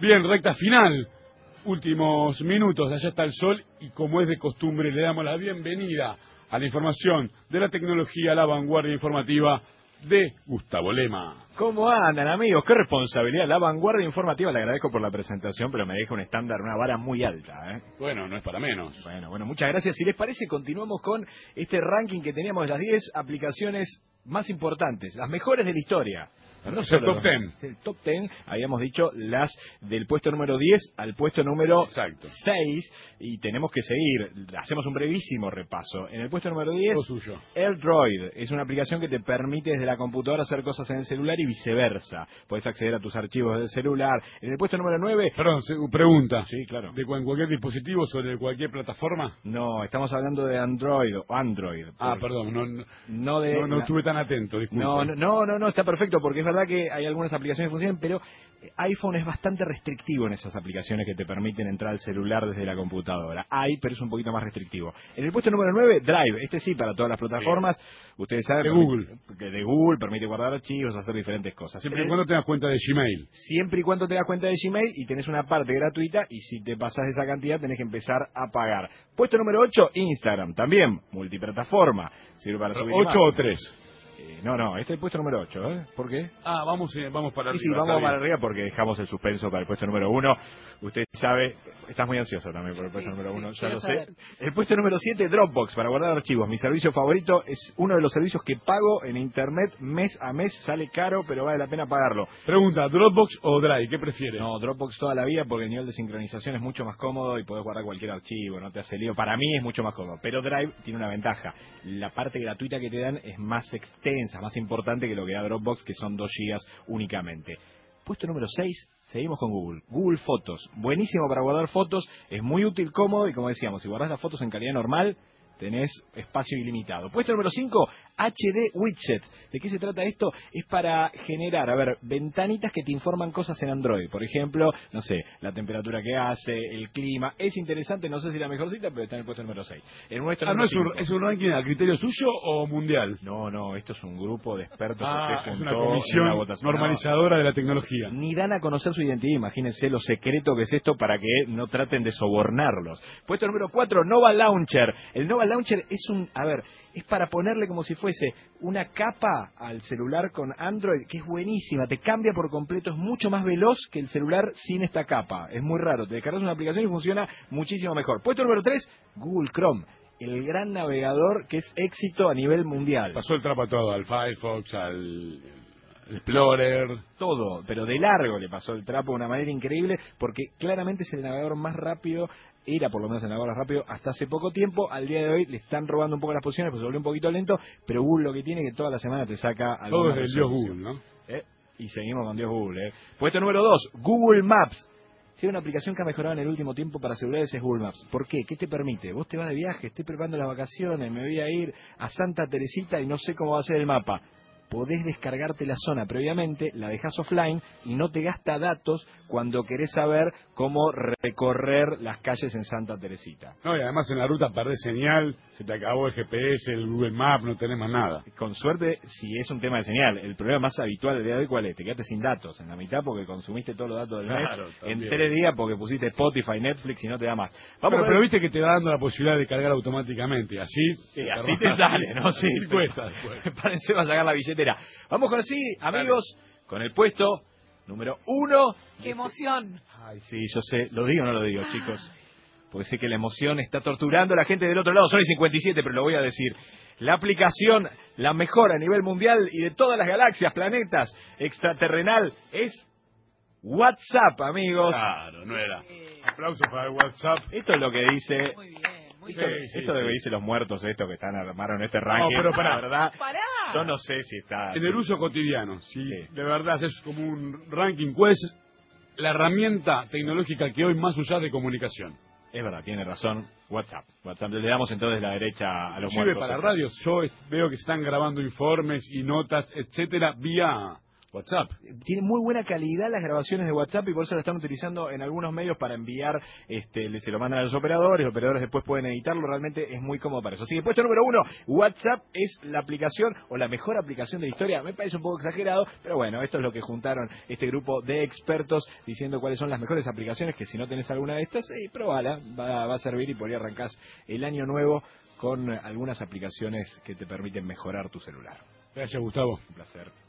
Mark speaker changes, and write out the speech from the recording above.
Speaker 1: Bien, recta final. Últimos minutos, allá está el sol y como es de costumbre le damos la bienvenida a la información de la tecnología, la vanguardia informativa de Gustavo Lema.
Speaker 2: ¿Cómo andan amigos? Qué responsabilidad. La vanguardia informativa, le agradezco por la presentación, pero me deja un estándar, una vara muy alta. ¿eh?
Speaker 1: Bueno, no es para menos.
Speaker 2: Bueno, bueno, muchas gracias. Si les parece, continuamos con este ranking que teníamos de las 10 aplicaciones más importantes, las mejores de la historia.
Speaker 1: No el top 10.
Speaker 2: El top 10, habíamos dicho las del puesto número 10 al puesto número 6 y tenemos que seguir. Hacemos un brevísimo repaso. En el puesto número 10,
Speaker 1: suyo.
Speaker 2: AirDroid es una aplicación que te permite desde la computadora hacer cosas en el celular y viceversa. Puedes acceder a tus archivos del celular. En el puesto número 9...
Speaker 1: Perdón, pregunta.
Speaker 2: Sí, claro.
Speaker 1: ¿De cualquier dispositivo sobre cualquier plataforma?
Speaker 2: No, estamos hablando de Android o Android.
Speaker 1: Ah, perdón, no, no, de no, estuve tan atento, disculpe.
Speaker 2: No, no, no, no, está perfecto porque es verdad que hay algunas aplicaciones que funcionan, pero eh, iPhone es bastante restrictivo en esas aplicaciones que te permiten entrar al celular desde la computadora. Hay, pero es un poquito más restrictivo. En el puesto número 9, Drive. Este sí, para todas las plataformas. Ustedes saben.
Speaker 1: De Google.
Speaker 2: Que de Google permite guardar archivos, hacer diferentes cosas.
Speaker 1: Siempre y cuando tengas cuenta de Gmail.
Speaker 2: Siempre y cuando tengas cuenta de Gmail y tenés una parte gratuita y si te pasas esa cantidad tenés que empezar a pagar. Puesto número 8, Instagram. También multiplataforma. Sirve para subir
Speaker 1: 8 o 3.
Speaker 2: Eh, no, no, este es el puesto número 8, ¿eh? ¿Por qué?
Speaker 1: Ah, vamos, eh, vamos para arriba.
Speaker 2: Sí, sí, vamos para arriba porque dejamos el suspenso para el puesto número 1. Usted sabe, estás muy ansioso también por el puesto número 1, ya lo sé. El puesto número 7, Dropbox, para guardar archivos. Mi servicio favorito es uno de los servicios que pago en Internet mes a mes. Sale caro, pero vale la pena pagarlo.
Speaker 1: Pregunta, ¿Dropbox o Drive? ¿Qué prefiere?
Speaker 2: No, Dropbox toda la vida porque el nivel de sincronización es mucho más cómodo y podés guardar cualquier archivo, no te hace lío. Para mí es mucho más cómodo, pero Drive tiene una ventaja. La parte gratuita que te dan es más extensa, más importante que lo que da Dropbox, que son 2 GB únicamente. Puesto número 6, seguimos con Google. Google Fotos. Buenísimo para guardar fotos, es muy útil, cómodo y como decíamos, si guardas las fotos en calidad normal, tenés espacio ilimitado. Puesto número 5, HD Widgets. ¿De qué se trata esto? Es para generar, a ver, ventanitas que te informan cosas en Android. Por ejemplo, no sé, la temperatura que hace, el clima. Es interesante, no sé si la mejor cita, pero está en el puesto número 6.
Speaker 1: El nuestro ah, no es un, es un, ranking a criterio suyo o mundial?
Speaker 2: No, no, esto es un grupo de expertos
Speaker 1: ah, que se es una comisión normalizadora de la tecnología.
Speaker 2: Ni dan a conocer su identidad, imagínense lo secreto que es esto para que no traten de sobornarlos. Puesto número 4, Nova Launcher. El Nova Launcher es un, a ver, es para ponerle como si fuese una capa al celular con Android que es buenísima, te cambia por completo, es mucho más veloz que el celular sin esta capa. Es muy raro, te descargas una aplicación y funciona muchísimo mejor. Puesto número 3, Google Chrome el gran navegador que es éxito a nivel mundial.
Speaker 1: Pasó el trapo a todo, al Firefox, al Explorer.
Speaker 2: Todo, pero de largo le pasó el trapo de una manera increíble porque claramente es el navegador más rápido, era por lo menos el navegador más rápido hasta hace poco tiempo, al día de hoy le están robando un poco las posiciones, pues se volvió un poquito lento, pero Google lo que tiene es que toda la semana te saca
Speaker 1: Todo es el Dios Google, ¿no?
Speaker 2: ¿Eh? Y seguimos con Dios Google, ¿eh? Puesto número 2, Google Maps. Si hay una aplicación que ha mejorado en el último tiempo para celulares es Google Maps. ¿Por qué? ¿Qué te permite? Vos te vas de viaje, estoy preparando las vacaciones, me voy a ir a Santa Teresita y no sé cómo va a ser el mapa podés descargarte la zona previamente, la dejas offline y no te gasta datos cuando querés saber cómo recorrer las calles en Santa Teresita.
Speaker 1: No, y además en la ruta perdés señal, se te acabó el GPS, el Google Maps, no tenés más nada.
Speaker 2: Con suerte, si es un tema de señal, el problema más habitual del día de hoy, ¿cuál es? Te quedaste sin datos en la mitad porque consumiste todos los datos del mes en tres días porque pusiste Spotify, Netflix y no te da más.
Speaker 1: Vamos pero, viste que te va dando la posibilidad de cargar automáticamente, así...
Speaker 2: Sí, así te sale, ¿no? Sí,
Speaker 1: cuesta después.
Speaker 2: Parece va a sacar la Vamos con sí, amigos, con el puesto número uno.
Speaker 3: ¡Qué emoción!
Speaker 2: Ay, sí, yo sé, ¿lo digo o no lo digo, chicos? Porque sé que la emoción está torturando a la gente del otro lado. Son el 57, pero lo voy a decir. La aplicación, la mejor a nivel mundial y de todas las galaxias, planetas, extraterrenal, es WhatsApp, amigos.
Speaker 1: Claro, no era. Aplausos para el WhatsApp.
Speaker 2: Esto es lo que dice.
Speaker 3: Muy bien
Speaker 2: esto, debe decir los muertos, esto que están armaron este ranking.
Speaker 1: No, pero para,
Speaker 2: verdad, yo no sé si está.
Speaker 1: En el uso cotidiano, si de verdad es como un ranking, ¿cuál es la herramienta tecnológica que hoy más usada de comunicación?
Speaker 2: Es verdad, tiene razón. WhatsApp. WhatsApp. Le damos entonces la derecha a los muertos.
Speaker 1: para radios, yo veo que están grabando informes y notas, etcétera, vía WhatsApp.
Speaker 2: Tiene muy buena calidad las grabaciones de WhatsApp y por eso lo están utilizando en algunos medios para enviar, este, se lo mandan a los operadores, los operadores después pueden editarlo, realmente es muy cómodo para eso. Así que puesto número uno, WhatsApp es la aplicación o la mejor aplicación de la historia. Me parece un poco exagerado, pero bueno, esto es lo que juntaron este grupo de expertos diciendo cuáles son las mejores aplicaciones, que si no tenés alguna de estas, eh, probala, va, va a servir y por ahí arrancás el año nuevo con algunas aplicaciones que te permiten mejorar tu celular.
Speaker 1: Gracias, Gustavo.
Speaker 2: Un placer.